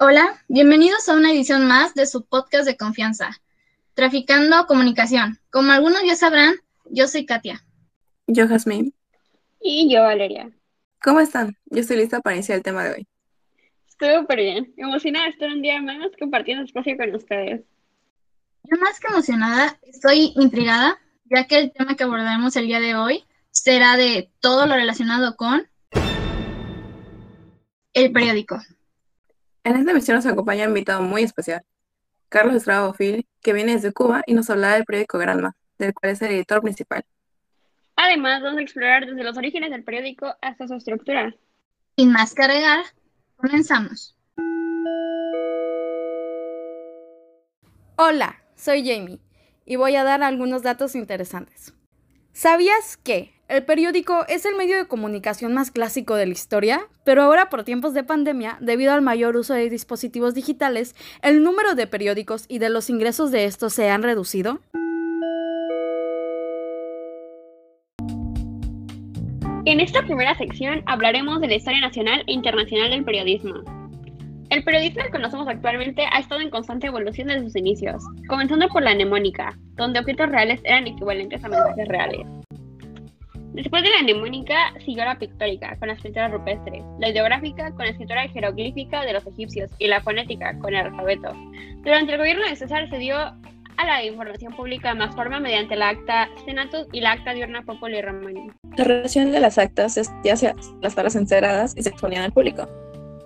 Hola, bienvenidos a una edición más de su podcast de confianza, Traficando Comunicación. Como algunos ya sabrán, yo soy Katia. Yo, Jasmine. Y yo, Valeria. ¿Cómo están? Yo estoy lista para iniciar el tema de hoy. Súper bien. Emocionada de estar un día más compartiendo espacio con ustedes. Yo más que emocionada, estoy intrigada, ya que el tema que abordaremos el día de hoy será de todo lo relacionado con el periódico. En esta emisión nos acompaña un invitado muy especial, Carlos Estrada Bofil, que viene desde Cuba y nos hablará del periódico Granma, del cual es el editor principal. Además, vamos a explorar desde los orígenes del periódico hasta su estructura. Sin más que agregar, comenzamos. Hola, soy Jamie y voy a dar algunos datos interesantes. ¿Sabías que el periódico es el medio de comunicación más clásico de la historia? Pero ahora por tiempos de pandemia, debido al mayor uso de dispositivos digitales, el número de periódicos y de los ingresos de estos se han reducido. En esta primera sección hablaremos de la historia nacional e internacional del periodismo. El periodismo que conocemos actualmente ha estado en constante evolución desde sus inicios, comenzando por la mnemónica, donde objetos reales eran equivalentes a mensajes reales. Después de la mnemónica siguió la pictórica, con la escritura rupestre, la ideográfica con la escritura jeroglífica de los egipcios y la fonética con el alfabeto. Durante el gobierno de César se dio a la información pública más forma mediante la acta Senatus y la acta diurna Populi Romani. La relación de las actas es ya sea las tablas enceradas y se exponían al público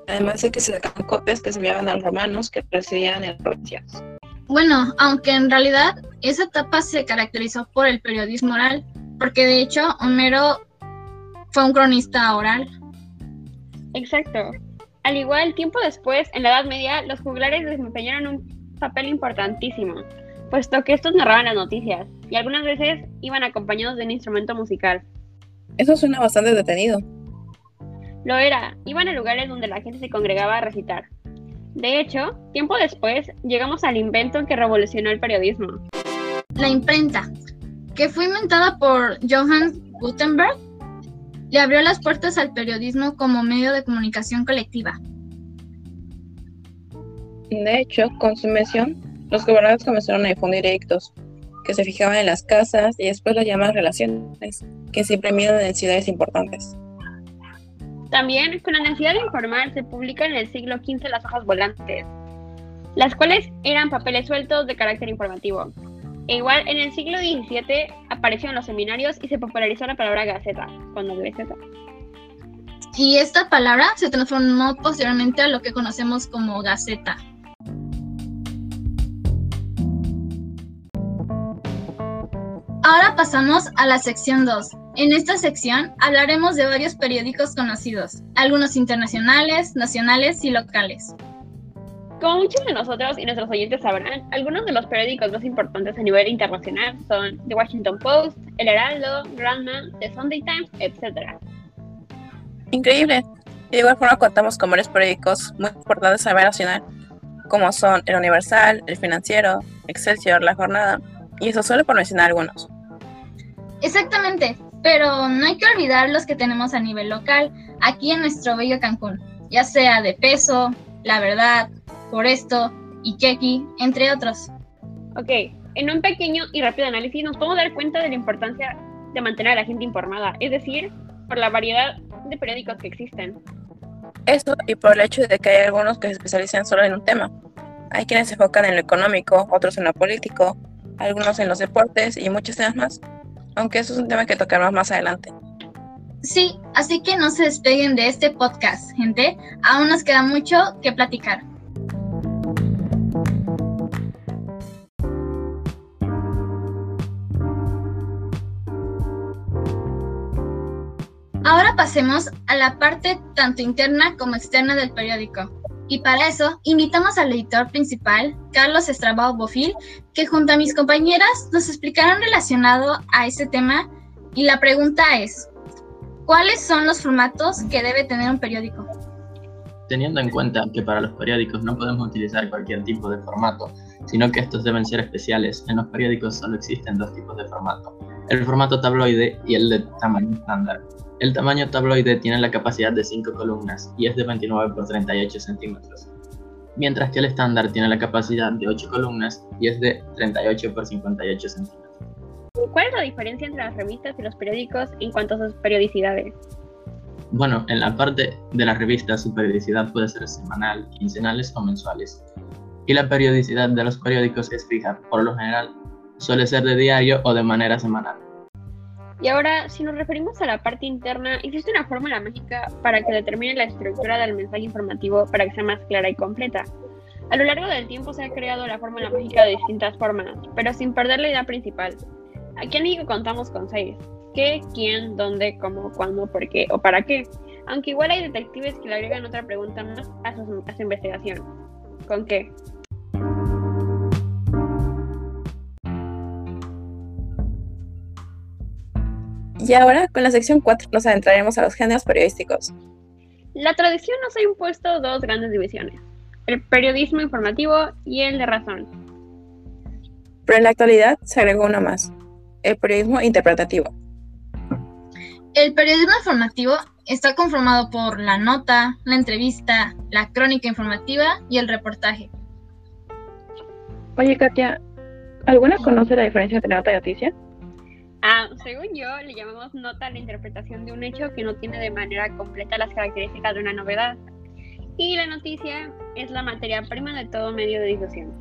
además de que se sacaban copias que se enviaban a los romanos que residían en provincias. Bueno, aunque en realidad esa etapa se caracterizó por el periodismo oral, porque de hecho Homero fue un cronista oral. Exacto. Al igual, tiempo después, en la Edad Media, los juglares desempeñaron un papel importantísimo, puesto que estos narraban las noticias y algunas veces iban acompañados de un instrumento musical. Eso suena bastante detenido. Lo era, iban a lugares donde la gente se congregaba a recitar. De hecho, tiempo después, llegamos al invento que revolucionó el periodismo. La imprenta, que fue inventada por Johann Gutenberg, le abrió las puertas al periodismo como medio de comunicación colectiva. De hecho, con su invención, los gobernantes comenzaron a difundir edictos, que se fijaban en las casas y después las llamadas relaciones, que se imprimieron en ciudades importantes. También, con la necesidad de informar, se publican en el siglo XV las hojas volantes, las cuales eran papeles sueltos de carácter informativo. E igual, en el siglo XVII aparecieron los seminarios y se popularizó la palabra gaceta, doble Z. Y esta palabra se transformó posteriormente a lo que conocemos como gaceta. Ahora pasamos a la sección 2, en esta sección hablaremos de varios periódicos conocidos, algunos internacionales, nacionales y locales. Como muchos de nosotros y nuestros oyentes sabrán, algunos de los periódicos más importantes a nivel internacional son The Washington Post, El Heraldo, Grandman, The Sunday Times, etc. Increíble. de igual forma contamos con varios periódicos muy importantes a nivel nacional, como son El Universal, El Financiero, Excelsior, La Jornada, y eso solo por mencionar algunos. Exactamente. Pero no hay que olvidar los que tenemos a nivel local, aquí en nuestro bello Cancún, ya sea de peso, La Verdad, Por esto, Ikeki, entre otros. Ok, en un pequeño y rápido análisis nos podemos dar cuenta de la importancia de mantener a la gente informada, es decir, por la variedad de periódicos que existen. Eso y por el hecho de que hay algunos que se especializan solo en un tema. Hay quienes se enfocan en lo económico, otros en lo político, algunos en los deportes y muchos temas más aunque eso es un tema que tocaremos más adelante. Sí, así que no se despeguen de este podcast, gente. Aún nos queda mucho que platicar. Ahora pasemos a la parte tanto interna como externa del periódico. Y para eso, invitamos al editor principal, Carlos Estrabao Bofil, que junto a mis compañeras nos explicarán relacionado a ese tema. Y la pregunta es, ¿cuáles son los formatos que debe tener un periódico? Teniendo en cuenta que para los periódicos no podemos utilizar cualquier tipo de formato, sino que estos deben ser especiales, en los periódicos solo existen dos tipos de formato, el formato tabloide y el de tamaño estándar. El tamaño tabloide tiene la capacidad de 5 columnas y es de 29 por 38 centímetros. mientras que el estándar tiene la capacidad de 8 columnas y es de 38 por 58 centímetros. ¿Cuál es la diferencia entre las revistas y los periódicos en cuanto a sus periodicidades? Bueno, en la parte de las revistas su periodicidad puede ser semanal, quincenales o mensuales. Y la periodicidad de los periódicos es fija, por lo general suele ser de diario o de manera semanal. Y ahora, si nos referimos a la parte interna, ¿existe una fórmula mágica para que determine la estructura del mensaje informativo para que sea más clara y completa? A lo largo del tiempo se ha creado la fórmula mágica de distintas formas, pero sin perder la idea principal. Aquí en México contamos con seis. ¿Qué, quién, dónde, cómo, cuándo, por qué o para qué? Aunque igual hay detectives que le agregan otra pregunta más a a su investigación. ¿Con qué? Y ahora, con la sección 4, nos adentraremos a los géneros periodísticos. La tradición nos ha impuesto dos grandes divisiones, el periodismo informativo y el de razón. Pero en la actualidad se agregó una más, el periodismo interpretativo. El periodismo informativo está conformado por la nota, la entrevista, la crónica informativa y el reportaje. Oye, Katia, ¿alguna conoce la diferencia entre nota y noticia? Según yo, le llamamos nota a la interpretación de un hecho que no tiene de manera completa las características de una novedad. Y la noticia es la materia prima de todo medio de difusión.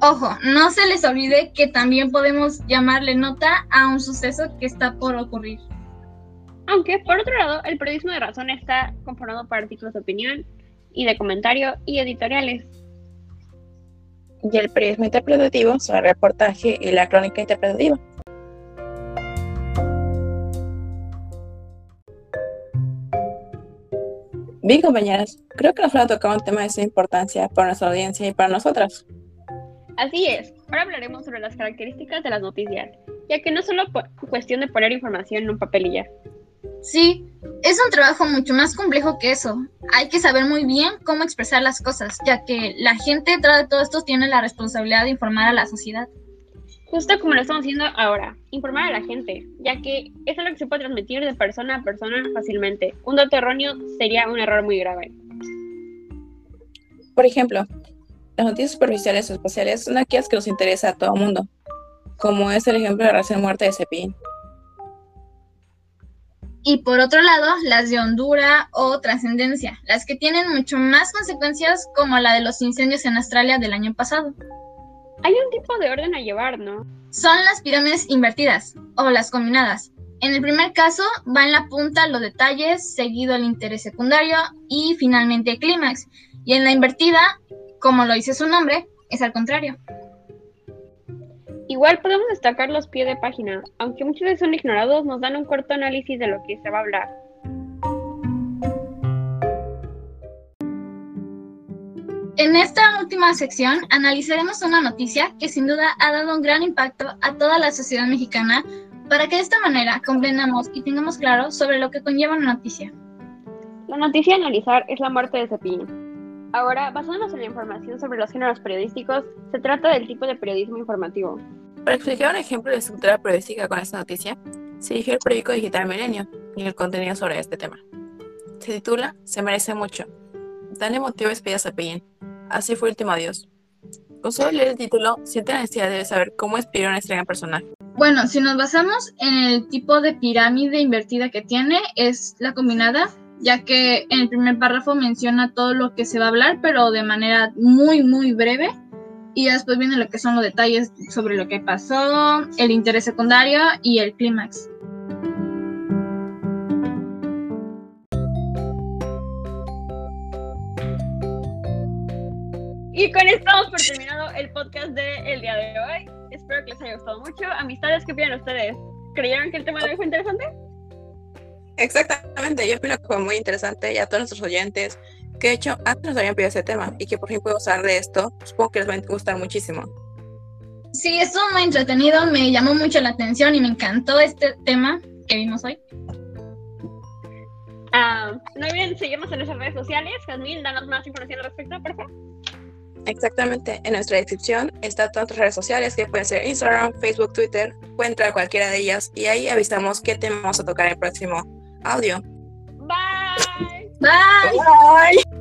Ojo, no se les olvide que también podemos llamarle nota a un suceso que está por ocurrir. Aunque, por otro lado, el periodismo de razón está conformado por artículos de opinión y de comentario y editoriales. Y el periodismo interpretativo son el reportaje y la crónica interpretativa. Bien, compañeras, creo que nos va a tocar un tema de esa importancia para nuestra audiencia y para nosotras. Así es, ahora hablaremos sobre las características de las noticias, ya que no es solo cuestión de poner información en un papel y ya. Sí, es un trabajo mucho más complejo que eso. Hay que saber muy bien cómo expresar las cosas, ya que la gente detrás de todo esto tiene la responsabilidad de informar a la sociedad. Justo como lo estamos haciendo ahora, informar a la gente, ya que es algo que se puede transmitir de persona a persona fácilmente. Un dato erróneo sería un error muy grave. Por ejemplo, las noticias superficiales o espaciales son aquellas que nos interesa a todo el mundo, como es el ejemplo de la recién muerte de Cepillín. Y por otro lado, las de Honduras o trascendencia, las que tienen mucho más consecuencias como la de los incendios en Australia del año pasado. Hay un tipo de orden a llevar, ¿no? Son las pirámides invertidas o las combinadas. En el primer caso va en la punta los detalles, seguido el interés secundario y finalmente el clímax. Y en la invertida, como lo dice su nombre, es al contrario. Igual podemos destacar los pies de página, aunque muchos de son ignorados, nos dan un corto análisis de lo que se va a hablar. En esta última sección analizaremos una noticia que sin duda ha dado un gran impacto a toda la sociedad mexicana para que de esta manera comprendamos y tengamos claro sobre lo que conlleva una noticia. La noticia a analizar es la muerte de Cepillín. Ahora, basándonos en la información sobre los géneros periodísticos, se trata del tipo de periodismo informativo. Para explicar un ejemplo de estructura periodística con esta noticia, se eligió el periódico digital Milenio y el contenido sobre este tema. Se titula Se merece mucho. Dan motivo despedida a Cepillín. Así fue el último adiós. Con solo leer el título, siente la necesidad de saber cómo inspiró una estrella personal. Bueno, si nos basamos en el tipo de pirámide invertida que tiene, es la combinada, ya que en el primer párrafo menciona todo lo que se va a hablar, pero de manera muy, muy breve. Y después viene lo que son los detalles sobre lo que pasó, el interés secundario y el clímax. Y con esto damos por terminado el podcast del día de hoy. Espero que les haya gustado mucho. Amistades, ¿qué opinan ustedes? ¿Creyeron que el tema de hoy fue interesante? Exactamente, yo opino que fue muy interesante y a todos nuestros oyentes que de hecho antes nos habían pedido ese tema y que por fin podemos hablar de esto, supongo que les va a gustar muchísimo. Sí, estuvo muy entretenido, me llamó mucho la atención y me encantó este tema que vimos hoy. Ah, no olviden seguirnos en nuestras redes sociales. Jasmine, danos más información al respecto, por favor. Exactamente, en nuestra descripción está todas nuestras redes sociales que pueden ser Instagram, Facebook, Twitter, pueden entrar a cualquiera de ellas y ahí avisamos qué tema vamos a tocar en el próximo audio. Bye. Bye. Bye.